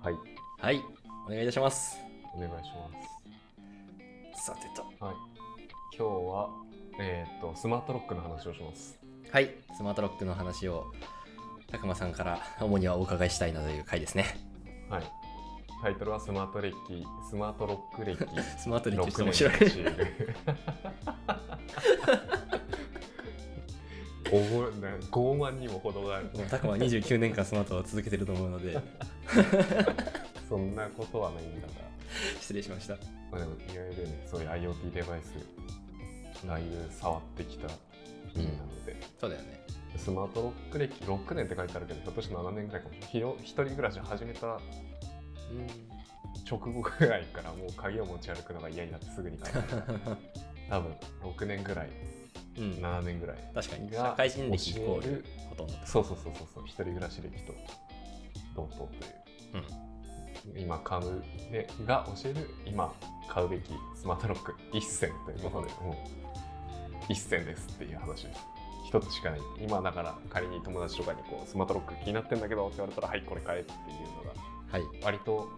はい、はい、お願いいたします。お願いしまさてと。す。はい。今日は、えーっと、スマートロックの話をします。はい、スマートロックの話を、たくまさんから主にはお伺いしたいなという回ですね。はい。タイトルはスマート歴、スマートロック歴 スマート歴史6面白い。年のシール。傲ね傲慢にも程がある。もうたくまは29年間スマートを続けてると思うので、そんなことはないんだが。失礼しました。まあでも、いわゆるね、そういう IoT デバイス、だいぶ触ってきた意味なので、そうだよね。スマートロック歴6年って書いてあるけど、ひょっとして7年ぐらいかも一人暮らし始めたうん。直後ぐらいからもう鍵を持ち歩くのが嫌になってすぐに買った。多分6年ぐらい、うん、7年ぐらい。確かに。が社会人歴イコールほとんどです。そうそうそうそうそう、一人暮らし歴と同等という。うん。今買う、ね、が教える今買うべきスマートロック一選ということで、もう一選ですっていう話です。一つしかない。今だから仮に友達とかにこうスマートロック気になってんだけどって言われたら、はい、これ買えっていうのがはい。割と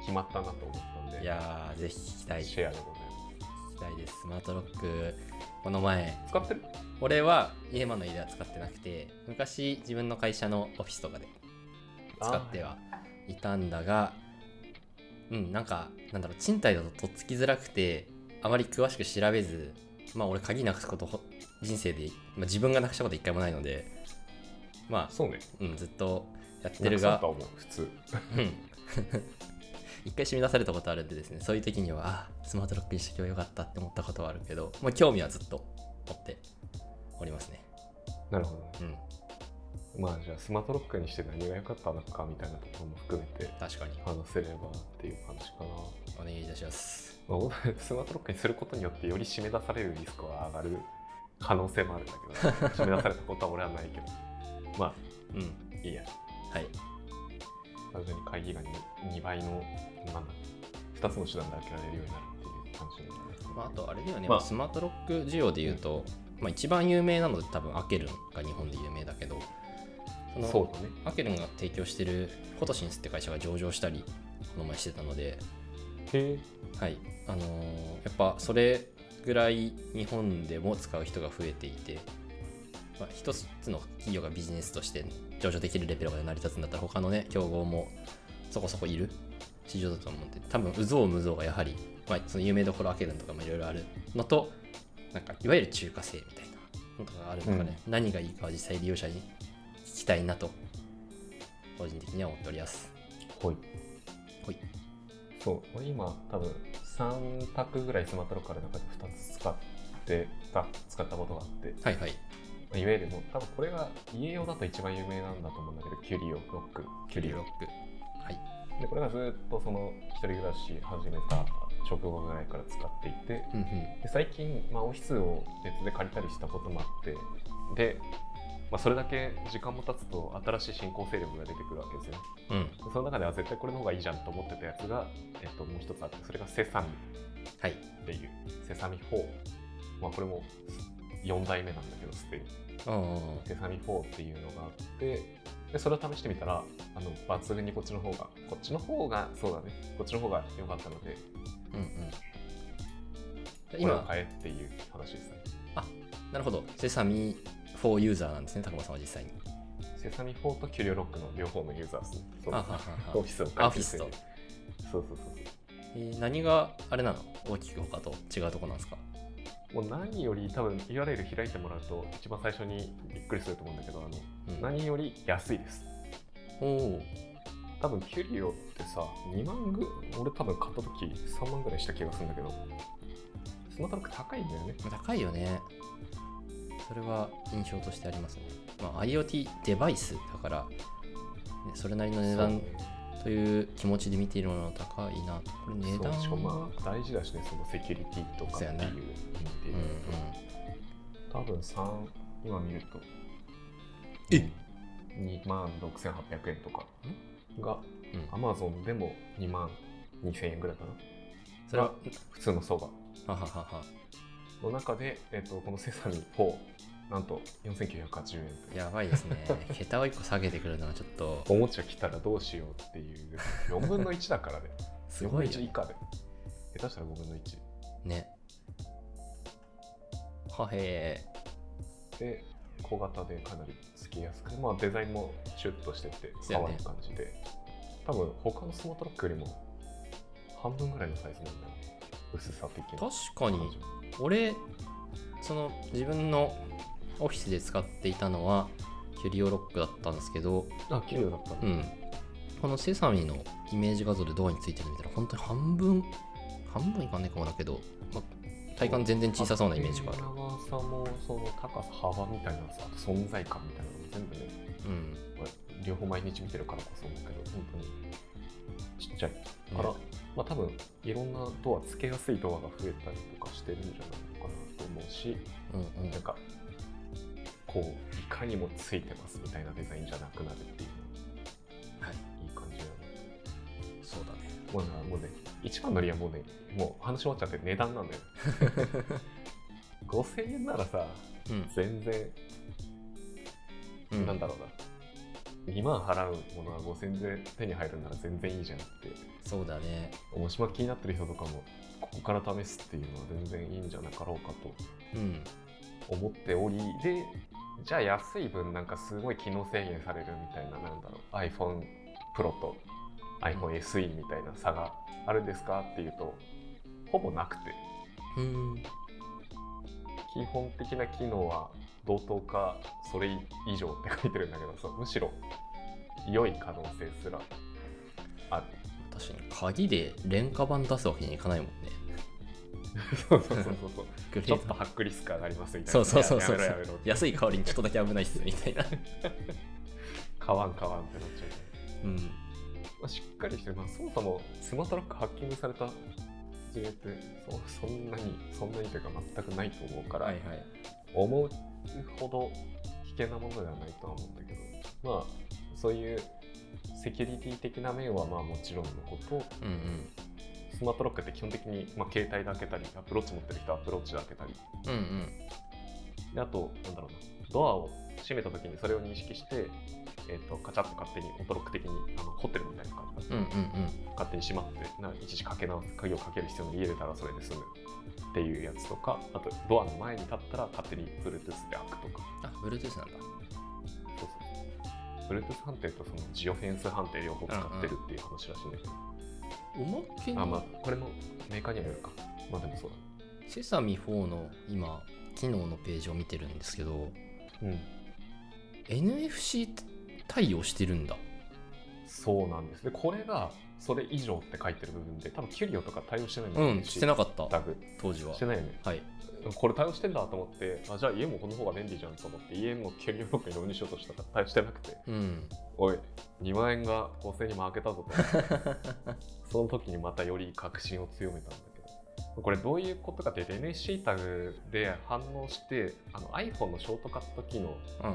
決まったなと思ったんで、いやー、ぜひ聞きたい。聞シェアでございきたいです。スマートロック、この前。使ってる？俺は家マの家では使ってなくて昔自分の会社のオフィスとかで使ってはいたんだがうんなんかなんだろう賃貸だととっつきづらくてあまり詳しく調べずまあ俺鍵なくすことほ人生で、まあ、自分がなくしたこと一回もないのでまあ、そうね。うん、ずっとやってなるが普通。うん一回締め出されたことあるんでですねそういう時にはあスマートロックにしておけばよかったって思ったことはあるけど、まあ、興味はずっと持っておりますね。なるほど。ね。うん。まあじゃあスマートロックにして何が良かったのかみたいなところも含めて確かに。話せればっていう話かな。お願いいたします。まあ、スマートロックにすることによってより締め出されるリスクは上がる可能性もあるんだけど、締め出されたことは俺はないけど。まあうん。いいや。はい単純に会議が 2, 倍のなんだ2つの手段で開けられるようになるっていう話になるまあ、あとあれだよね、まあ。スマートロック需要で言うと、まあ、一番有名なので多分アケルンが日本で有名だけどそのそうだね。アケルンが提供してるフォトシンスって会社が上場したりこの前してたので、はい。あのーやっぱそれぐらい日本でも使う人が増えていて、まあ、一つの企業がビジネスとして上場できるレベルまで成り立つんだったら他のね競合もそこそこいる市場だと思うんで多分有象無象がやはり、まあ、その有名どころアケルンとかもいろいろあるのとなんかいわゆる中華製みたいなのとかがあるのがね、何がいいかは実際利用者に聞きたいなと個人的には思っております。ほい。ほい。そう。俺今多分3択ぐらいスマートロックある中で2つ使ってた使ったことがあって。はいはい。まあいわゆるもう多分これが家用だと一番有名なんだと思うんだけどキュリオロック。キュリオロック。はい。でこれがずっとその一人暮らし始めた直後ぐらいから使っていてうんうん。で最近、まあ、オフィスを別で借りたりしたこともあってで、まあ、それだけ時間も経つと新しい新興勢力が出てくるわけですよ。うん。でその中では絶対これの方がいいじゃんと思ってたやつが、えっと、もう一つあってそれがセサミ。はい。っていう。セサミ4、まあ、これも4代目なんだけどすでにうんセサミ4っていうのがあってでそれを試してみたらあの抜群にこっちの方がこっちの方がそうだね。こっちの方が良かったのでうんうん。今買えっていう話ですね。なるほど。セサミ4ユーザーなんですね高間さんは実際に。セサミ4とキュリオロックの両方のユーザーですね。そう。あははは。オフィスをあオフィスそうそうそうそう。えー何があれなの？大きく他と違うとこなんですか？もう何より多分 URL 開いてもらうと一番最初にびっくりすると思うんだけどあの、うん。何より安いです。おお多分キュリオってさ2万ぐ俺多分買った時3万ぐらいした気がするんだけどスマートロック高いんだよね。高いよね。それは印象としてありますね、まあ、IoT デバイスだから、ね、それなりの値段という気持ちで見ているのは高いな。とこれ値段。そうしかもまあ大事だしねそのセキュリティとかっていう意味で。そうやね言うと、うん。多分3今見ると。え？2万6800円とか。がうん。うん Amazon でも2万2000円ぐらいかな。それはが普通の相場はははは。の中で、えっとこのセサミ4なんと4980円というやばいですね。桁を1個下げてくるのはちょっと。おもちゃ来たらどうしようっていう。4分の1だからね。4分の1すごいよね以下で。下手したら5分の1ね。はへで小型でかなりつきやすくて、まあ、デザインもシュッとしてて可愛い感じで、多分他のスマートロックよりも半分ぐらいのサイズなんだ薄さ的な確かに。俺その自分のオフィスで使っていたのはキュリオロックだったんですけどあ綺麗だったねうん。このセサミのイメージ画像でドアについてるみたいな本当に半分半分いかんねえかもだけど、まあ、体感全然小さそうなイメージがある。長さもその高さ幅みたいなさ存在感みたいなのも全部ねうん。まあ両方毎日見てるからこそだけど本当にちっちゃい。から、ねまあ多分いろんなドアつけやすいドアが増えたりとかしてるんじゃないのかなと思うしうんうん。なんかこういかにもついてますみたいなデザインじゃなくなるっていう。のはい。いい感じだね。そうだね。もうなもうね一番の理由はもうねもう話終わっちゃって値段なんだよ 5000円ならさうん、全然うん、なんだろうな。2万払うものは5000円で手に入るなら全然いいじゃんって。そうだね。もしも気になってる人とかもここから試すっていうのは全然いいんじゃなかろうかとうん。思っておりでじゃあ安い分なんかすごい機能制限されるみたいななんだろう iPhone Pro と iPhone SE みたいな差があるんですかっていうとほぼなくて。うん。基本的な機能は同等かそれ以上って書いてるんだけどそうむしろ良い可能性すらある。確かに鍵で廉価版出すわけにいかないもんねそうそうそうそう。ちょっとハックリスク上がりますみたいな。そうそうそうそう安い代わりにちょっとだけ危ないっすみたいな。買わん買わんってなっちゃうねうん。まあ、しっかりしてる、まあ、そもそもスマートロックハッキングされた事例ってそそんなにそんなにというか全くないと思うから、はいはい。思うほど危険なものではないとは思うんだけど。まあそういうセキュリティ的な面はまあもちろんのこと。うんうんスマートロックって基本的に、まあ、携帯で開けたりアプローチ持ってる人はアプローチで開けたり。うんうん。であとなんだろうな。ドアを閉めた時にそれを認識して、えー、とカチャッと勝手にオートロック的にあのホテルみたいな感じでうんうんうん。勝手に閉まってないちいちかけ直す鍵をかける必要の家出たらそれで済む。っていうやつとかあとドアの前に立ったら勝手に Bluetooth で開くとか。あ Bluetooth なんだ。そうそう。Bluetooth 判定とそのジオフェンス判定両方使ってるっていう話らしいんだけど、おまけにあまあこれもメーカーにはよるか。まあでもそうだ。ねセサミ4の今機能のページを見てるんですけどうん。NFC 対応してるんだ。そうなんです。でこれがそれ以上って書いてる部分で多分キュリオとか対応してないんうんしてなかった。タグ。当時は。してないよね。はい。これ対応してんだと思ってあじゃあ家もこの方が便利じゃんと思って家もキュリオロックに導入しようとしたら対応してなくて。うん。おい2万円が5000円に負けたぞと その時にまたより確信を強めたんだけど。これどういうことかって NSC タグで反応してあの iPhone のショートカット機能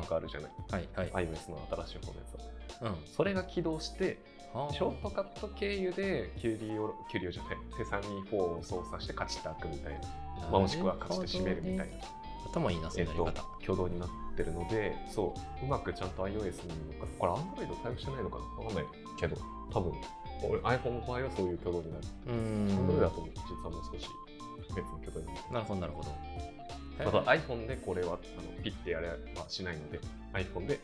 があるじゃない、はいはい。iOS の新しい方のやつは。うん。それが起動してはあ。ショートカット経由でキュリオキュリオじゃないセサミ4を操作してカチッと開くみたいな、まあ、もしくはカチッと閉めるみたいな、頭いいなそえっとのやり方、挙動になってるのでそううまくちゃんと iOS にこれ Android 対応してないのかな？わかんないけど多分俺 iPhone の場合はそういう挙動になる。うー Android だんと実はもう少し別の挙動になる。なるほどなるほど。あと iPhone でこれはあのピッてやれはしないので iPhone で、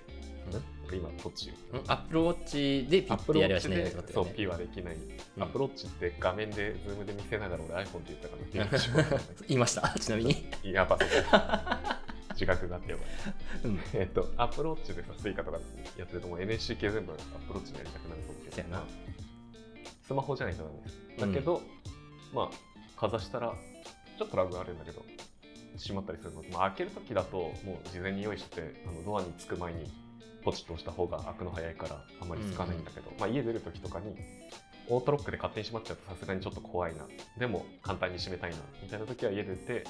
うん。んこれ今どっちうんアップルウォッチでピッてやりはしないでね。そうピはできない、うん。 Apple Watch って画面でズームで見せながら俺 iPhone って言ったから 言いました？ちなみに。やばそう 自覚があってやばいうん。えっと、 Apple Watch でさ、 Suica とかやってるともう NSC 系全部アプローチでやりたくなると思うけどスマホじゃないとダメです。だけど、まあ、かざしたら、ちょっとラグがあるんだけど、閉まったりするの。で、まあ、開けるときだと、もう事前に用意してて、あのドアに着く前にポチッと押した方が開くの早いから、あんまりつかないんだけど、まあ、家出るときとかに、オートロックで勝手に閉まっちゃうとさすがにちょっと怖いな。でも簡単に閉めたいな。みたいな時は家出て、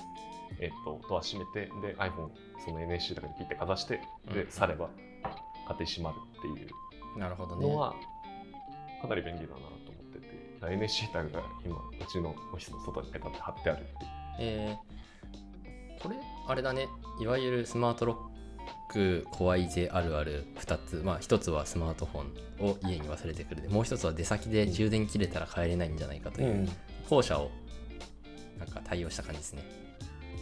えっと、ドア閉めて、で、iPhone、その NSC とかにピッてかざして、で、うん。去れば勝手に閉まるっていう。なるほどね。のは、かなり便利だな NSC タグが今、うちのオフィスの外にペタって貼ってある。って。えーこれあれだね。いわゆるスマートロック怖いぜあるある2つ。まあ1つはスマートフォンを家に忘れてくる。でもう1つは出先で充電切れたら帰れないんじゃないかという、後者をなんか対応した感じですね。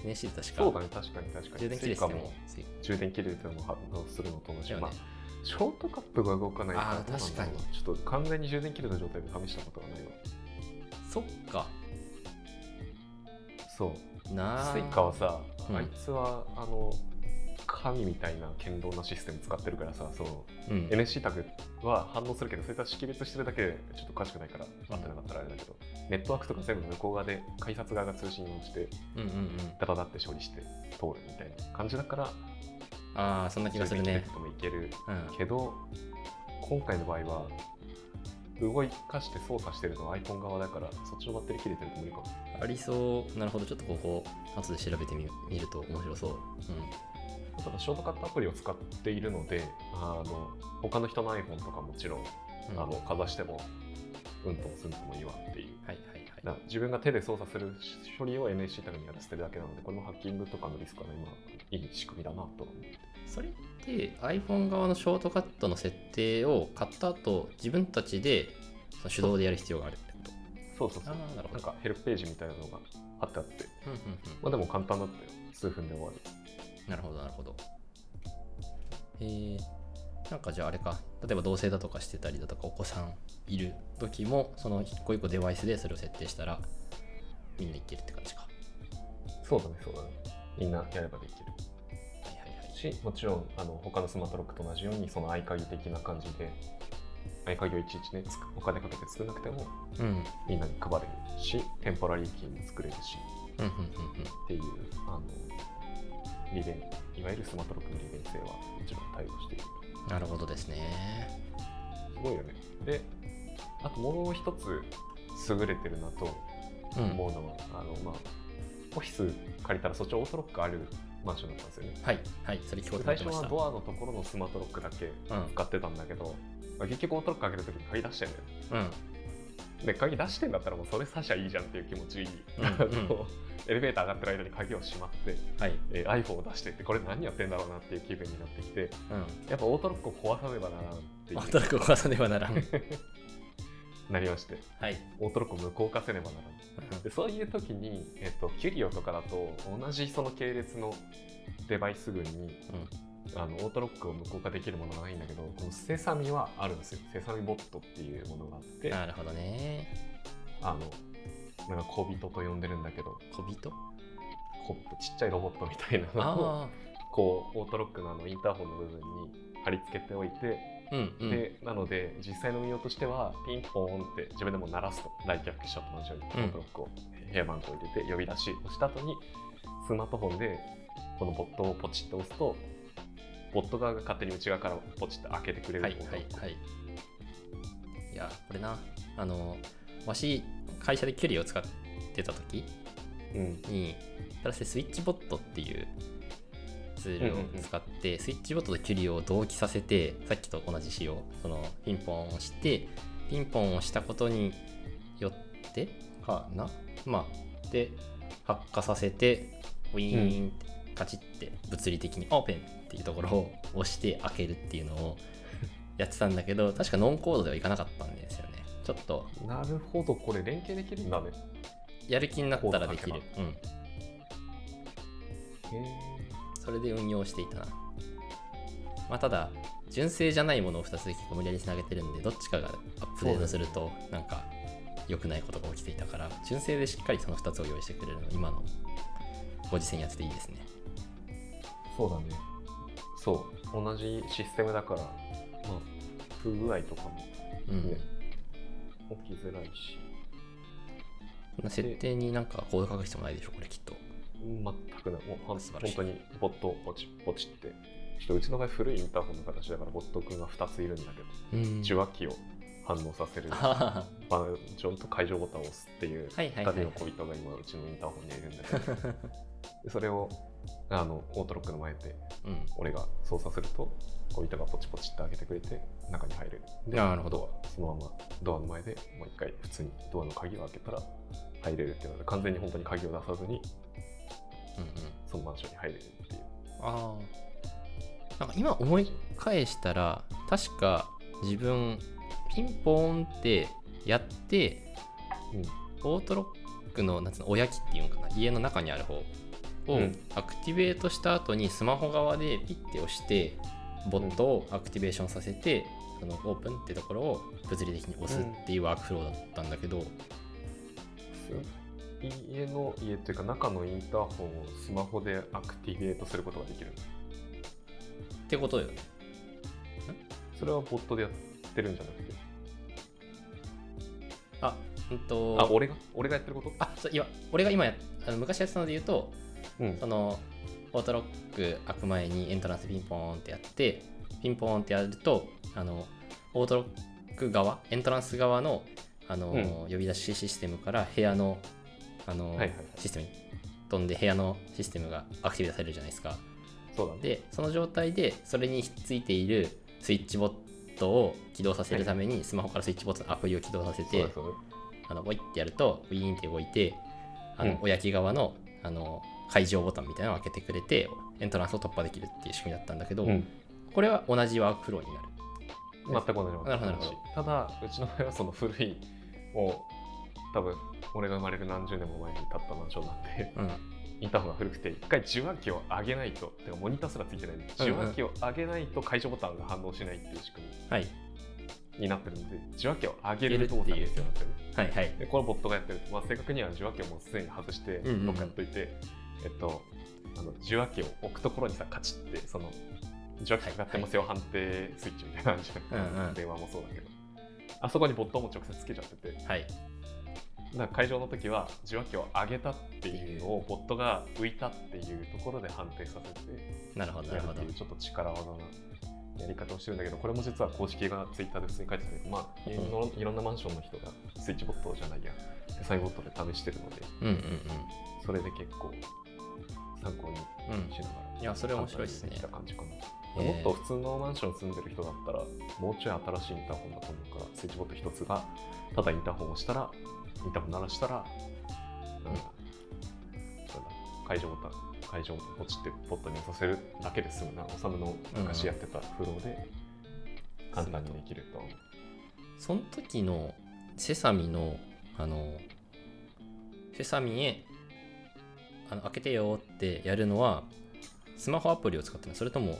NSC で確かそうだね。確かに確かに。充電切れてても充電切れても反応するのと同じ、ね。まあショートカットが動かない確かちょっと完全に充電切れた状態で試したことがないわ。そっか。そう。なあ。 Suica はさ、うん。あいつはあの神みたいな堅牢なシステム使ってるからさそのうん。NSC タグは反応するけどそれとは識別してるだけでちょっと詳しくないから合ってなかったらあれだけど、ネットワークとか全部向こう側で改札側が通信をしてうんうんうん。ダダダって処理して通るみたいな感じだからああそんな気がするね。もいけるうん。けど今回の場合は動かして操作してるのは iPhone 側だからそっちのバッテリー切れてると無理かも。ありそう。なるほど。ちょっとここ後で調べてみ見ると面白そう、ただショートカットアプリを使っているのであの他の人の iPhone とかもちろん、うん。うん、あのかざしてもうんともすんとも言わんっていう。はいはいはい。自分が手で操作する処理を NSC タグにやらせてるだけなのでこれもハッキングとかのリスクは今いい仕組みだなと思ってそれって iPhone 側のショートカットの設定を買った後自分たちで手動でやる必要があるってこと？そうそうそう。ああなるほど。なんかヘルプページみたいなのが貼ってあって。うんうんうんまあでも簡単だったよ。数分で終わる。なるほどなるほど。えー、なんかじゃああれか。例えば同棲だとかしてたりだとかお子さんいる時もその一個一個デバイスでそれを設定したらみんないけるって感じか。そうだねそうだね。みんなやればできるしもちろんあの他のスマートロックと同じようにその合鍵的な感じで合鍵をいちいちねお金かけて作らなくてもうん。うんみんなに配れるしテンポラリーキーも作れるしうんうんっていうあの利便いわゆるスマートロックの利便性はもちろん対応している。うんなるほどですね。すごいよね。であともう一つ優れてるなとうん思うのは、あのまあオフィス借りたらそっちオートロックあるマンションだったんで。すよねはいはいそれ聞こうと思最ってました。初はドアのところのスマートロックだけうん。使ってたんだけど、まあ結局オートロック開けるときに鍵出してんだようん。で鍵出してんだったらもうそれさしゃいいじゃんっていう気持ちいい、エレベーター上がってる間に鍵を閉まって、はい。えー iPhone を出してってこれ何やってんだろうなっていう気分になってきてうん。やっぱオートロックを壊さねばならんっていう。働く壊さねばならん なりましてはい。オートロックを無効化せねばならん。でそういう時に、えっと、キュリオとかだと同じその系列のデバイス群にあのオートロックを無効化できるものがないんだけどこのセサミはあるんですよ。セサミボットっていうものがあってなるほどね。あのなんか小人と呼んでるんだけど小人？小人ちっちゃいロボットみたいなのをあこうオートロックのあのインターホンの部分に貼り付けておいて、あうんうん。でなので実際の運用としてはピンポーンって自分でも鳴らすと。来客者と同じようにオートロックを部屋番号を入れて呼び出しをした後にスマートフォンでこのボットをポチッと押すとボット側が勝手に内側からポチッと開けてくれるはいはいはい。いやこれなあのわし会社でキュリーを使ってた時うん。にプラスでスイッチボットっていうツールを使って、スイッチボットとキュリーを同期させてさっきと同じ仕様そのピンポンを押してピンポンをしたことによってかな？まあで発火させてウィーンってカチッて物理的にオープンっていうところを押して開けるっていうのを やってたんだけど確かノンコードではいかなかったんですよね。ちょっとなるほどこれ連携できるんだね。やる気になったらできる。うんそれで運用していたな。まあ、ただ、純正じゃないものを2つ結構無理やりつなげてるんで、どっちかがアップデートすると、なんか良くないことが起きていたから、純正でしっかりその2つを用意してくれるの、今のご時世にやってていいですね。そうだねそう同じシステムだからまあ不具合とかもうん。ね起きづらいし設定になんかコード書く必要もないでしょ、これきっと。全くないもう本当にボットをポチポチってちょっとうちの場合古いインターホンの形だからボット君が2ついるんだけどうん。受話器を反応させる。はバージョンと解除ボタンを押すっていうはいはい2はい。人の小人が今うちのインターホンにはいるんだけど。でそれをあのオートロックの前でうん。俺が操作すると小人がポチポチって開けてくれて中に入る。でなるほど。そのままドアの前でもう一回普通にドアの鍵を開けたら入れるっていうので完全に本当に鍵を出さずにうんうん。そのマンションに入れるっていう。ああなんか今思い返したら確か自分ピンポーンってやって、オートロックのなんつうのおやきっていうのかな家の中にある方をうん。アクティベートした後にスマホ側でピッて押してボットをアクティベーションさせて、そのオープンってところを物理的に押すっていうワークフローだったんだけど、家の家っていうか中のインターホンをスマホでアクティベートすることができる。ってことよね。それはボットでやってるんじゃなくて。あうんと。あ俺が？俺がやってること？あそういや俺が今やあの昔やってたので言うとうん。そのオートロック開く前にエントランスピンポーンってやってピンポーンってやるとあのオートロック側エントランス側のあの、うん。呼び出しシステムから部屋のあの、はいはい。はいシステムに飛んで部屋のシステムがアクティベートされるじゃないですか。そうだね。でその状態でそれにひっついているスイッチボットを起動させるためにスマホからスイッチボットのアプリを起動させて、あのボイってやるとウィーンって動いてあの、うん。おやき側のあの解錠ボタンみたいなのを開けてくれてエントランスを突破できるっていう仕組みだったんだけど、うん。これは同じワークフローになる。全く同じものなるほどなるほど。ただうちの場合はその古いもう多分俺が生まれる何十年も前に建ったマンションなんでうん。インターホンが古くて一回受話器を上げないとてかモニターすらついてないんで受話器を上げないと解除ボタンが反応しないっていう仕組はいみになってるので受話器を上げる動作が必要なんですよね。はいはい。でこれボットがやってる、まあ、正確には受話器をもうすでに外してどっかやっといて、えっとあの受話器を置くところにさカチッてその受話器かかってますよ、判定スイッチみたいなのあるじゃん、うんうん。電話もそうだけど。あそこにボットも直接つけちゃってて。はいだから会場の時は受話器を上げたっていうのをボットが浮いたっていうところで判定させてなるほどなるほどやるっていうちょっと力技なやり方をしてるんだけどこれも実は公式がツイッターで普通に書いてたけどまあいろんないろんなマンションの人がスイッチボットじゃないやデザインボットで試してるのでうんうんそれで結構参考にうんしながら、いやそれ面白いっすね。きた感じかな、えー。もっと普通のマンション住んでる人だったらもうちょい新しいインターホンだと思うからスイッチボット一つがただインターホンを押したらインターホン鳴らしたら、うん、なん。だ。解除ボタン解除ポチってポットに押させるだけで済むな。おさむの昔やってたフローで簡単にできると。思う、その時のセサミのあのセサミへあの開けてよってやるのはスマホアプリを使ってるのそれとも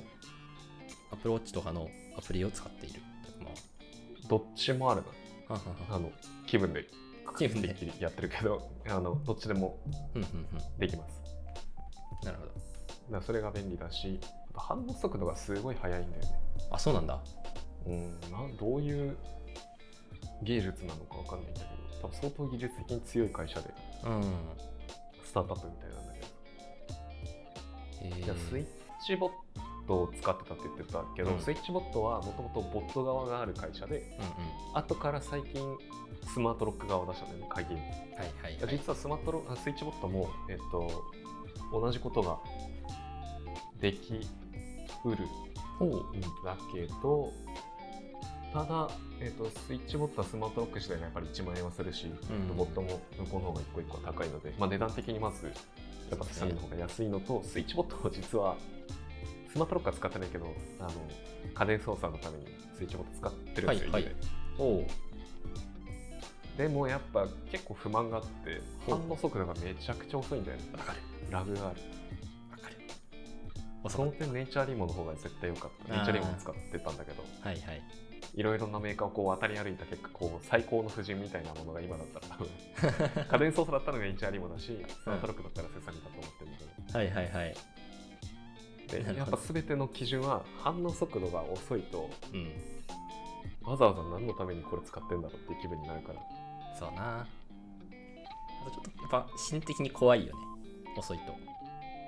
アプローチとかのアプリを使っている。まどっちもあるな。あの気分で気分でてっきりやってるけどあのどっちでもできます。うんなるほど。だそれが便利だし反応速度がすごい速いんだよね。あそうなんだ。うん。なんどういう技術なのかわかんないんだけど多分相当技術的に強い会社でうん。スタートアップみたいなんだけど、えー。じゃあスイッチボットを使ってたって言ってたけど、うん。スイッチボットはもともとボット側がある会社でうんうん。後から最近スマートロック側を出したんだよね鍵をはいはいはい。実はスマートロスイッチボットも、えっと、同じことができうるんだけどただ、えっと、スイッチボットはスマートロック自体がやっぱり1万円はするし、うん。ボットも向こうの方が一個一個高いので、まあ、値段的にまずやっぱセサミの方が安いのとスイッチボットは実はスマートロックは使ってないけどあの家電操作のためにスイッチボット使ってるんですよ、はい家で。おう。でもやっぱ結構不満があって反応速度がめちゃくちゃ遅いんだよね。わかる。ラグがある。わかる。遅その点ネイチャーリモの方が絶対良かった。ネイチャーリモ使ってたんだけど。たはいはい。いろいろなメーカーをこう渡り歩いた結果こう最高の布陣みたいなものが今だったら多分 家電操作だったらネイチャーリモだしスマートロックだったらセサミだと思ってるんだけはいはいはいどなるほどでやっぱ全ての基準は反応速度が遅いとうん。わざわざ何のためにこれ使ってんだろうっていう気分になるから。そうな。あとちょっとやっぱ心的に怖いよね。遅いと。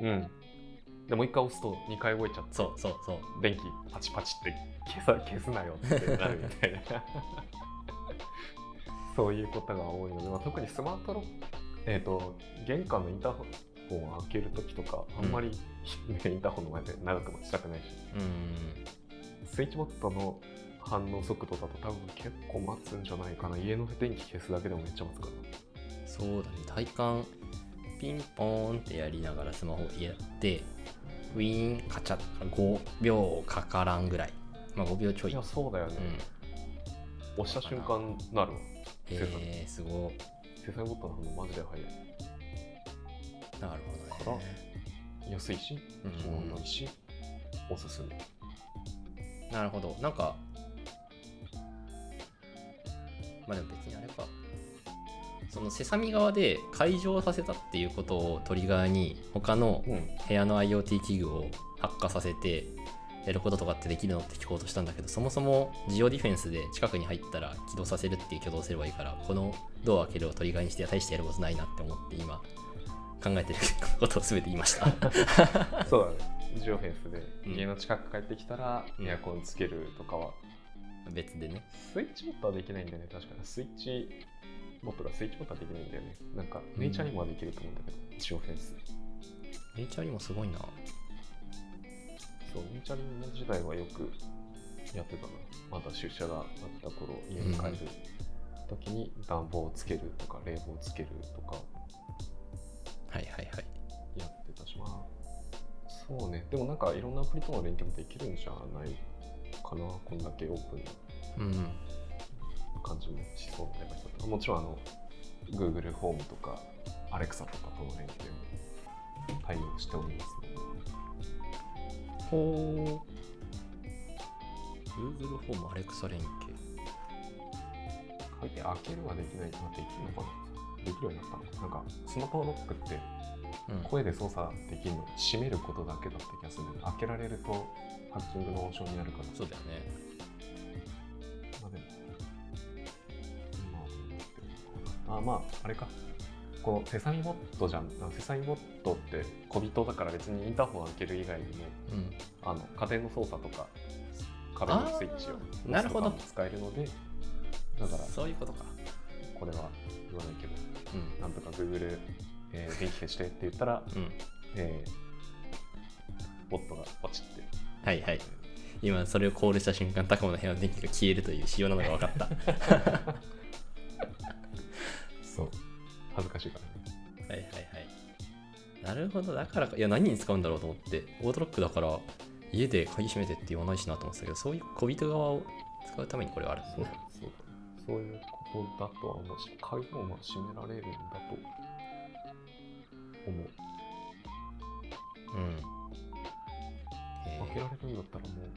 うん。でもう一回押すと2回動いちゃってそうそうそう。電気パチパチって消さ消すなよってなるみたいな。そういうことが多いので、まあ、特にスマートロック、えー、と玄関のインターホンを開けるときとかあんまり、ねインターホンの前で長く待ちたくないし。うんスイッチボットの反応速度だと多分結構待つんじゃないかな。家の電気消すだけでもめっちゃ待つかそうだね。体感ピンポーンってやりながらスマホやってウィーンカチャッ5秒かからんぐらい。まあ5秒ちょい。いやそうだよね、うん。押した瞬間なるわ。へえすごいセサミボットの反応マジで早い。なるほどね安いしうん。気温いいし、おすすめ。なるほど。なんかまあでも別にあれか。そのセサミ側で解錠させたっていうことをトリガーに他のうん。部屋の IoT 器具を発火させてやることとかってできるのって聞こうとしたんだけどそもそもジオディフェンスで近くに入ったら起動させるっていう挙動をすればいいからこのドアを開けるをトリガーにしては大してやることないなって思って今考えてることを全て言いました。そうだね。ジオフェンスでうん。家の近く帰ってきたらうん。エアコンつけるとかは、別でね。スイッチボットはできないんだよね。確かに。スイッチボットがスイッチボットはできないんだよね。なんかネイチャーにもはできると思うんだけど、ジオフェンス。ネイチャーにもすごいな。そうネイチャーリング時代はよくやってたなまだ出社があった頃家に帰る時に暖房をつけるとか冷房をつけるとかはいはいはい。やってたしまあそうね。でもなんかいろんなアプリとの連携もできるんじゃないかな。こんだけオープンなうん感じもしそうなデバイスだったもちろんあの Google ホームとか Alexa とかとの連携も対応しておりますのでほう Google ホーム Alexa 連携書いて開けるはできないまあできるのかなできるようになったのかななんかスマホロックってうん。声で操作できるの閉めることだけだった気がするんだけど開けられるとハッキングの温床になるから。そうだよね。まあまああれか。このセサミボットじゃん。あセサミボットって小人だから別にインターホン開ける以外にもうん。あの家電の操作とか壁のスイッチをなるほど。使えるのでだからそういうことか。これは言わないけどうん。なんとか Google、えー電気消してって言ったら、うん。えーボットがポチって。はいはい。今それをコールした瞬間タコの部屋の電気が消えるという仕様なのが分かった。そう。恥ずかしいからね。はいはいはい。なるほど。だからかいや何に使うんだろうと思ってオートロックだから家で鍵閉めてって言わないしなと思ってたけどそういう小人側を使うためにこれはあるんですそう。ねそう。そういうだとは思うし鍵もまあ閉められるんだと思う。うん。へ開けられるんだったらもう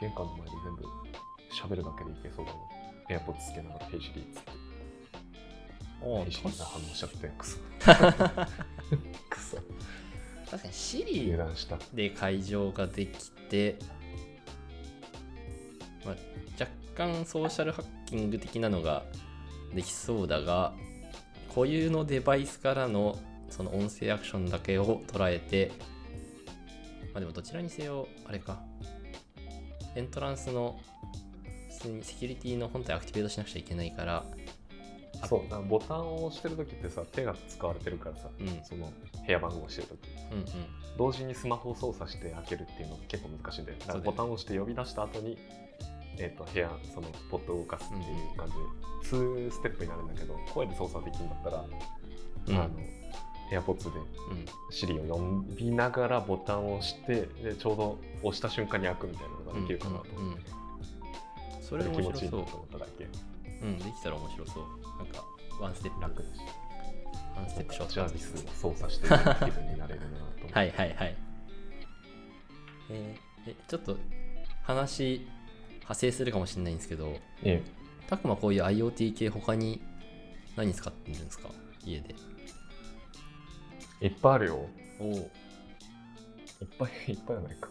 玄関の前で全部喋るだけでいけそうだな。AirPods つけながら「ヘイシリー」っつってーヘイシリーが反応しちゃってクソ。クソ。確かに Siri 油断した。で会場ができて、まあ、若干ソーシャルハッキング的なのができそうだが固有のデバイスからのその音声アクションだけを捉えてまあでもどちらにせよあれか。エントランスの普通にセキュリティの本体アクティベートしなくちゃいけないからあそうだボタンを押してる時ってさ手が使われてるからさ、うん。その部屋番号をしてる時。うんうん。同時にスマホを操作して開けるっていうのが結構難しいんだよ。だからそうだよね。ボタンを押して呼び出した後にえー、と部屋そのポットを動かすっていう感じで、2ステップになるんだけど声で操作できるんだったら、うん。あの AirPods でうん、Siri を呼びながらボタンを押してでちょうど押した瞬間に開くみたいなのができるかなと。思って、そそれ面白そう。れ気持ちいいなと思っただけ。うんできたら面白そう。なんかワンステップ楽だし。ワンステップショージャービスを操作してる気分になれるなと思って、はいはいはい。えーえちょっと話派生するかもしれないんですけど、えたくまこういう IoT 系他に何使ってるんですか？家で。えいっぱいあるよ。おお。いっぱい いっぱいはないか。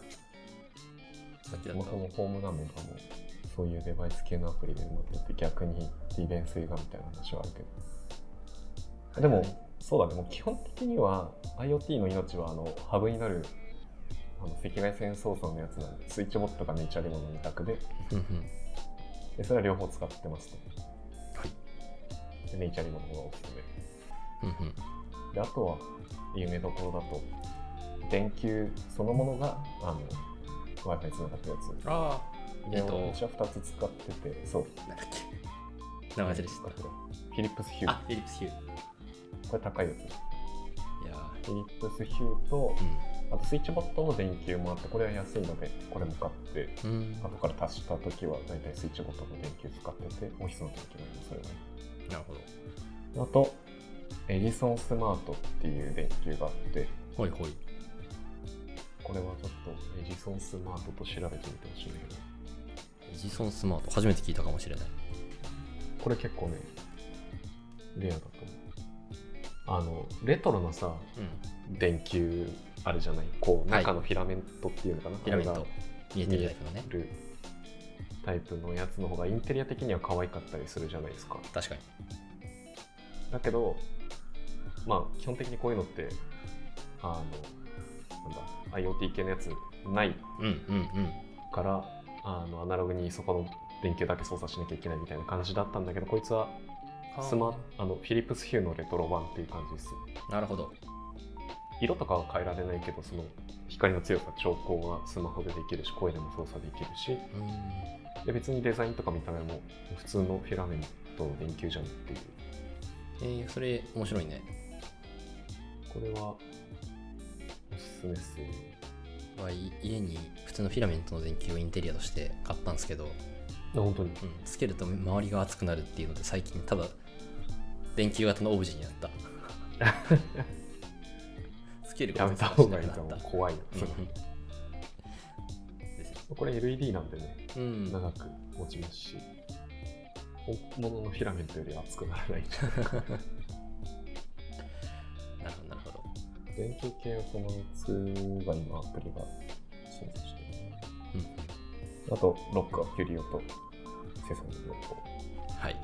さっきだった？そもホーム画面がもうそういうデバイス系のアプリで埋まってて逆に利便性がみたいな話はあるけど。でも、そうだね。もう基本的には IoT の命はあのハブになるあの赤外線操作のやつなんでスイッチボットがネイチャーリモの2択で。でそれは両方使ってますとはい。でネイチャーリモの方がおすすめ。であとは有名どころだと電球そのものがあの w i f i つながったやつあで、えっと私は2つ使っててそうあ、なんだっけ？名前忘れて使ってるフィリップスヒューた。あ、フィリップスヒュー。これ高いやついやフィリップスヒューとうあとスイッチボットの電球もあってこれは安いのでこれも買ってんうん。後から足した時は大体スイッチボットの電球使っててオフィスの電球が今それがね。なるほど。あとエジソンスマートっていう電球があってほいほい。これはちょっとエジソンスマートと調べてみてほしいんだけど。エジソンスマート。初めて聞いたかもしれない。これ結構ねレアだと思う。あのレトロなさうん。電球あるじゃない？こうはい。中のフィラメントっていうのかな、ピラミッドあれが見えてるタイプのね。るタイプのやつの方がインテリア的には可愛かったりするじゃないですか。確かに。だけどまあ基本的にこういうのってあのなんだ IoT 系のやつないからあのアナログにそこの電球だけ操作しなきゃいけないみたいな感じだったんだけどこいつはスマあのフィリップスヒューのレトロ版っていう感じです。なるほど色とかは変えられないけどその光の強さ調光はスマホでできるし声でも操作できるし。うん。で別にデザインとか見た目も普通のフィラメントの電球じゃんっていう。えー、それ面白いね。これはおすすめっすね。わい家に普通のフィラメントの電球をインテリアとして買ったんですけど、あ本当に？うん、つけると周りが熱くなるっていうので最近ただ電球型のオブジェになった つけることやめたし方がいいと思う。怖いよ、うん。これ LED なんでね。うん。長く持ちますし。本物のフィラメントより熱くならない。なるほどなるほど。電球系はこの3つが今アプリが審査してるね。うんあとロックはキュリオとセサミ両方。はい。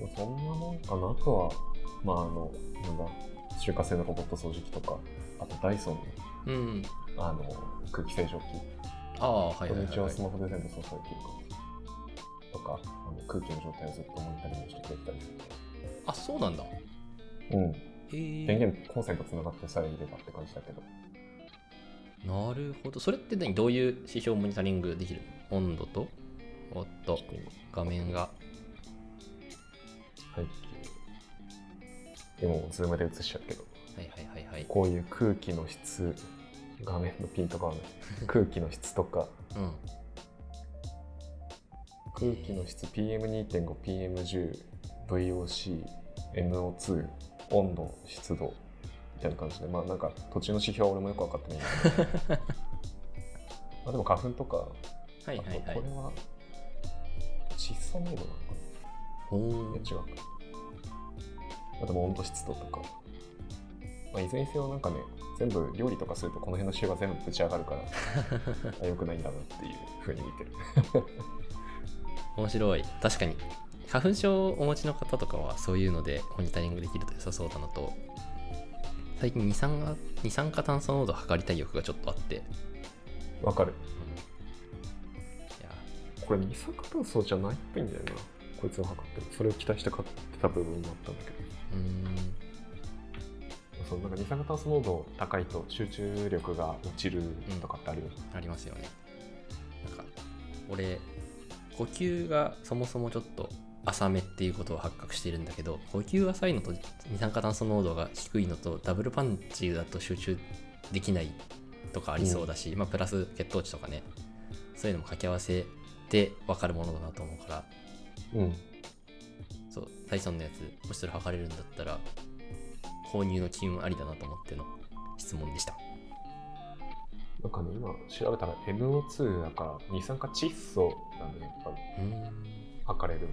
まあそんなもんかな。あとはまああのなんだ中華製のロボット掃除機とかあとダイソンのうん。あの空気清浄機。ああはいはいはいはい。スマホで全部操作できるからとかあの空気の状態をずっとモニタリングしてくれたりするあそうなんだ。へうん。え。電源コンセントつながってさえいればって感じだけど。なるほど。それって何？どういう指標をモニタリングできる？の温度と？おっと？画面が？背景でもズームで映しちゃうけど。はいはいはいはい。こういう空気の質画面のピンとかはない 空気の質とか。うん。空気の質 PM2.5、PM10、VOC、NO2、温度、湿度みたいな感じで、まあなんか土地の指標は俺もよく分かってないけど。まあでも花粉とか、はいはいはい。あとこれは窒素濃度なのかほないや違うか。あとも温度湿度とか。まあ、いずれにせよなんかね、全部料理とかするとこの辺の指標が全部ぶち上がるから、あ良くないんだなっていうふうに見てる。面白い。確かに。花粉症をお持ちの方とかはそういうのでモニタリングできると良さそうだなと最近二酸化二酸化炭素濃度を測りたい欲がちょっとあって、わかる。いや。これ二酸化炭素じゃないっぽいんだよな。こいつを測ってる。それを期待して買ってた部分もあったんだけどそうなんか二酸化炭素濃度高いと集中力が落ちるとかってあるよね、ありますよね。なんか俺呼吸がそもそもちょっと浅めっていうことを発覚しているんだけど呼吸浅いのと二酸化炭素濃度が低いのとダブルパンチだと集中できないとかありそうだし、まあプラス血糖値とかね。そういうのも掛け合わせて分かるものだなと思うから。うんそうダイのやつもしそれ測れるんだったら購入の金運ありだなと思っての質問でした。なんかね今調べたら NO2 だから二酸化窒素なんでやっぱり。測れるの。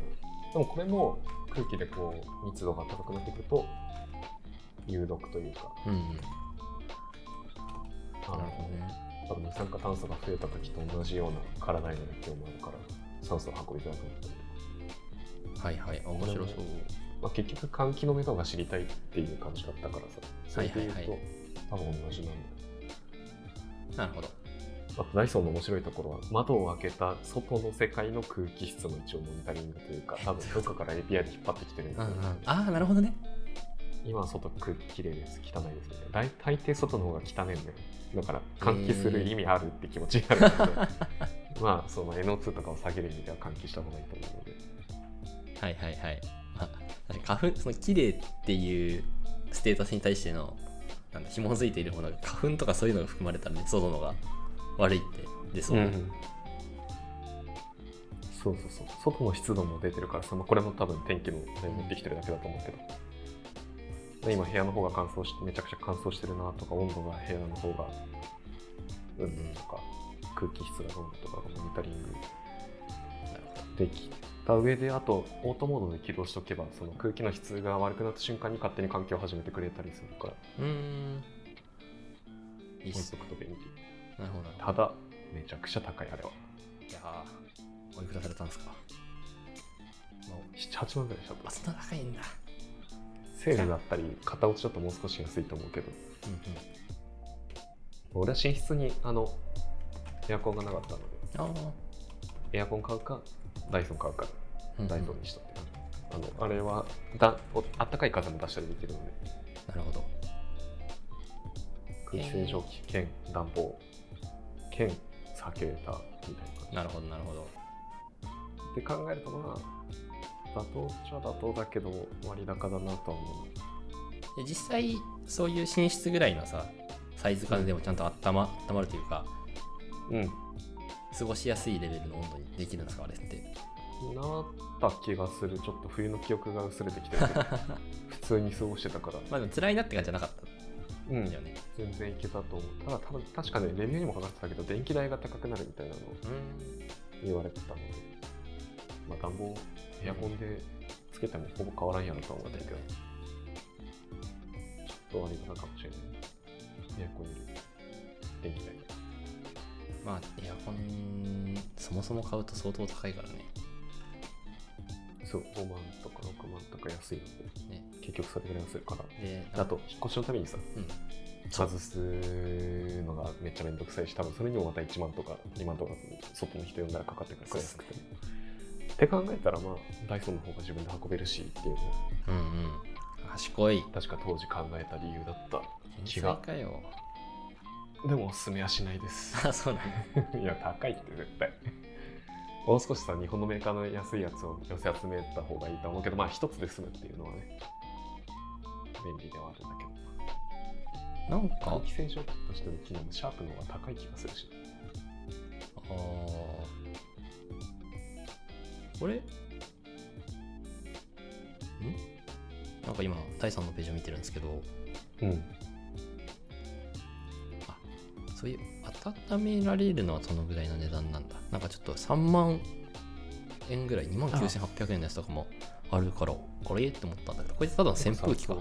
でもこれも空気でこう密度が高くなってくると有毒というか。うんうん。なるほどね。多分二酸化炭素が増えた時と同じような体への影響もあるから酸素を運びづらくなったりはいはい面白そう。まあ、結局換気の目処が知りたいっていう感じだったからさ。それで言うと、はいはい多分同じなんだよ。なるほど。あとダイソンの面白いところは窓を開けた外の世界の空気質の一応モニタリングというか多分 どっかから API で引っ張ってきてるんだけど、う。んうん、ああなるほどね。今は外空気きれいです。汚いですね大大抵外の方が汚いんだよ。だから換気する意味あるって気持ちになるので、まあその NO2 とかを下げる意味では換気した方がいいと思うのではいはいはい、まあ、花粉その綺麗っていうステータスに対してのなんだ紐づいているものが花粉とかそういうのが含まれたらね外のが悪いって出そう、うん。そうそうそう。外の湿度も出てるからさ、まあ、これも多分天気のあれに持ってきてるだけだと思うけど、で今部屋の方が乾燥してめちゃくちゃ乾燥してるなとか温度が部屋の方がうんとか空気質がどうのとかがモニタリング。できた上であとオートモードで起動しておけばその空気の質が悪くなった瞬間に勝手に換気を始めてくれたりするから。うーん。いいっすねと便利なるほど。ただめちゃくちゃ高いあれは。いやーおいくらされたんですか、ま78万ぐらいした。あ、あそんな高いんだ。セールだったり型落ちだともう少し安いと思うけど。うんうん。俺は寝室にあのエアコンがなかったので。あエアコン買うかダイソン買うかあ、ダイソンにしたって感じ、あのあれはだおあったかい風も出したりできるので。なるほど。空気清浄機兼暖房。兼サーキュレーターみたいな感じ。なるほどなるほど。って考えるとまあ妥当っちゃ妥当だけど割高だなとは思う。で実際そういう寝室ぐらいのさサイズ感でもちゃんと温ま温まるというか。うん過ごしやすいレベルの温度にできるんですかあれって。なった気がする。ちょっと冬の記憶が薄れてきてるけど。普通に過ごしてたから。まあでも辛いなって感じじゃなかった。うん。ね。全然いけたと思うただ多分確かねレビューにも書かれてたけど電気代が高くなるみたいなのをうん言われてたので。まあ暖房エアコンでつけてもほぼ変わらんやろとは思ったけど。ちょっと割高かもしれない。エアコンより電気代まあエアコンそもそも買うと相当高いからね。そう5万とか6万とか安いのでね。結局それぐらいはするから。であと引っ越しのためにさうん。外すのがめっちゃめんどくさいし多分それにもまた1万とか2万とか外の人呼んだらかかってくるから安くて。って考えたらまあダイソンの方が自分で運べるしっていううんうん。賢い。確か当時考えた理由だった気天が才かよでもおすすめはしないです。あそうだ。いや高いって絶対。もう少しさ日本のメーカーの安いやつを寄せ集めた方がいいと思うけどまあ一つで済むっていうのはね便利ではあるんだけど。なんか空気清浄機としての機能もシャープの方が高い気がするし。あー。これ？ん？なんか今第3のページを見てるんですけど。うんそういう温められるのはそのぐらいの値段なんだ。なんかちょっと3万円ぐらい2万9800円のやつとかもあるからこれって思ったんだけどこれただの扇風機か。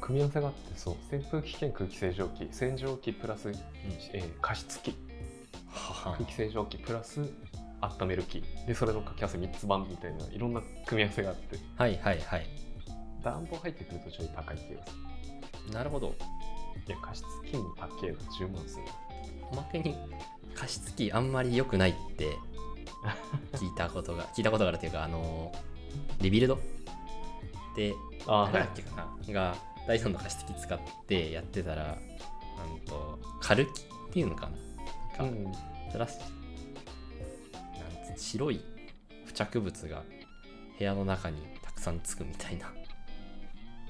組み合わせがあってそう扇風機兼空気清浄機。洗浄機プラス、えー加湿器。空気清浄機プラス温める機。でそれの掛け合わせ3つ版みたいないろんな組み合わせがあって。はいはいはい。暖房入ってくるとちょい高い気がする。なるほどいや加湿器も高えな10万する。おまけに加湿器あんまり良くないって 聞いたことが聞いたことがあるっていうかあのリビルド？であ誰だっけかな？がダイソンの加湿器使ってやってたらうんとカルキっていうのかな？なんかうん。プラスなんつ白い付着物が部屋の中にたくさんつくみたいな、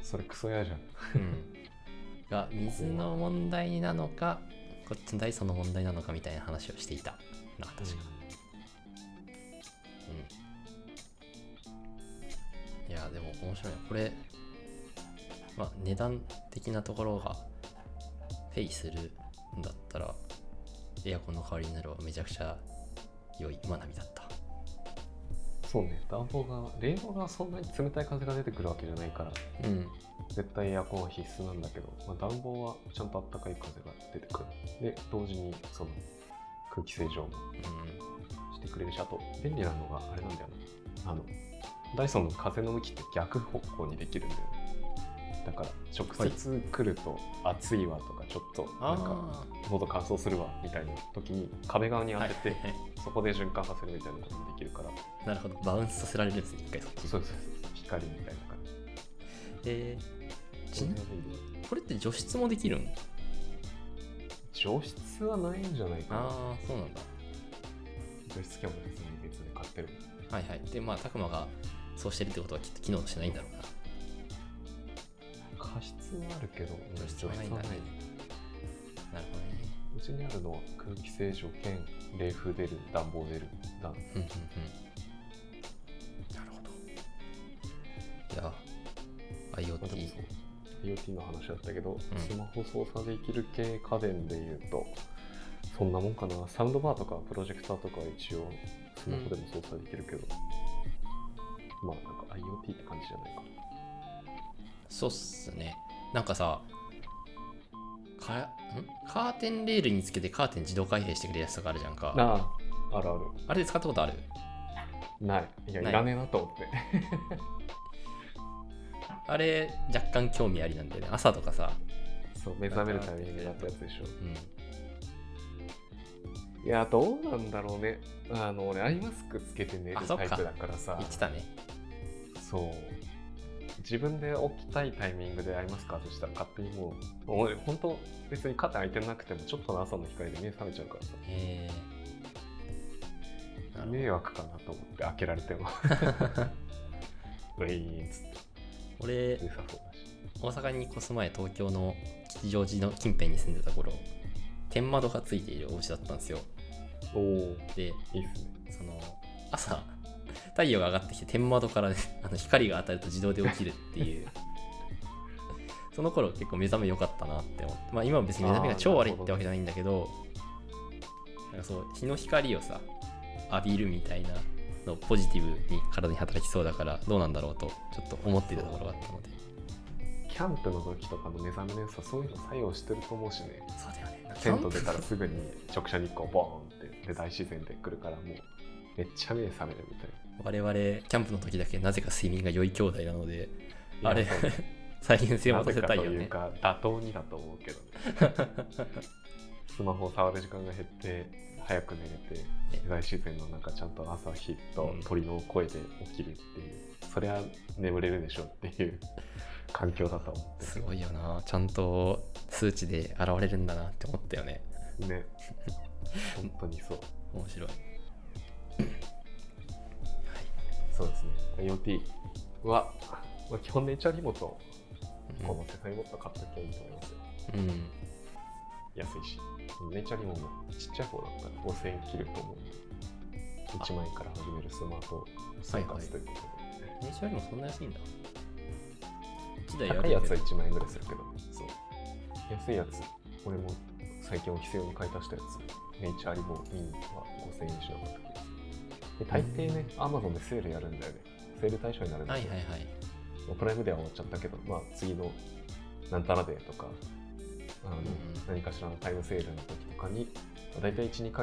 それクソ嫌じゃんが水の問題なのかこっちのダイソンの問題なのかみたいな話をしていた。な確か。うん、いやでも面白いな。これまあ値段的なところがペイするんだったらエアコンの代わりになるはめちゃくちゃ良い学びだったそうね。暖房が冷房がそんなに冷たい風が出てくるわけじゃないからうん。絶対エアコンは必須なんだけど、まあ、暖房はちゃんと暖かい風が出てくる。で同時にその空気清浄もうん。してくれるしあと便利なのがあれなんだよなあのダイソンの風の向きって逆方向にできるんだよねだから直接来ると暑いわとかちょっとなんかあ喉乾燥するわみたいな時に壁側にあ当てて、はいはいはい。そこで循環させるみたいなこともできるから。なるほどバウンスさせられるんですね一回そっちそうそうそう。光みたいな感じ。えー、ちなこれは便利これって除湿もできるん？除湿はないんじゃないかな。ああそうなんだ。除湿機は別に別で買ってる。はいはい。でまあたくまがそうしてるってことはきっと機能してないんだろうな加湿はあるけど除湿はないんだね。なるほどね。うちにあるのは空気清浄兼冷風出る暖房出るだうんうんうん。なるほど。いや IoT IoT の話だったけど、ん。スマホ操作できる系家電でいうとそんなもんかな。サウンドバーとかプロジェクターとかは一応スマホでも操作できるけど、まあなんか IoT って感じじゃないか。なそうっすね。なんかさかん？カーテンレールにつけてカーテン自動開閉してくれるやつとかあるじゃんか。あああるある。あれで使ったことある？ない。いやない。いらねえなと思って。あれ若干興味ありなんだよね。朝とかさ。そう目覚めるタイミングだったやつでしょ。うん。いやどうなんだろうね。あの俺アイマスクつけて寝るタイプだからさ。言ってたね。そう自分で起きたいタイミングでアイマスク外したら勝手にもうもう俺本当別にカーテン開いてなくてもちょっとの朝の光で目覚めちゃうからさ。へ迷惑かなと思って開けられても。ウィーンっつって。俺大阪に越す前東京の吉祥寺の近辺に住んでた頃天窓がついているお家だったんですよ。おおでいいっすね。その朝太陽が上がってきて天窓から、ね、あの光が当たると自動で起きるっていう。その頃結構目覚め良かったなって思って。まあ今は別に目覚めが超悪いってわけじゃないんだけどなんかそう日の光をさ浴びるみたいなのポジティブに体に働きそうだからどうなんだろうとちょっと思っていたところがあったので。キャンプの時とかの目覚めの良さそういうの作用してると思うしね。そうだよね。テント出たらすぐに直射日光ボーンってで大自然で来るからもうめっちゃ目覚めるみたい我々キャンプの時だけなぜか睡眠が良い兄弟なのでなあれ 再現性を持たせたいよね。かというか妥当にだと思うけどねスマホを触る時間が減って早く寝れて大自然の中ちゃんと朝日と鳥の声で起きるっていう、そりゃ眠れるでしょっていう 環境だと思ってすごいよな。ちゃんと数値で現れるんだなって思ったよね。ね。本当にそう。面白いそうですね。IoT は、まあ、基本ネイチャーリモートうん。この世界モット買っときゃいいと思いますよ。うん。安いし。ネイチャーリモもちっちゃい方だったら5000円切ると思うんで1万円から始めるスマート生活ということで、ネイチャーよりもそんな安いんだ。1台あ高いやつはるけど1万円ぐらいするけどそう。安いやつ俺も最近オフィス用に買い足したやつ。ネイチャーリモミニは5000円しなかったで大抵ね、アマゾンでセールやるんだよね。セール対象になるんだけど、はいはいはい。プライムでは終わっちゃったけど、まあ、次のなんたらデーとかあの、ん何かしらのタイムセールの時とかに、だいたい1、2ヶ月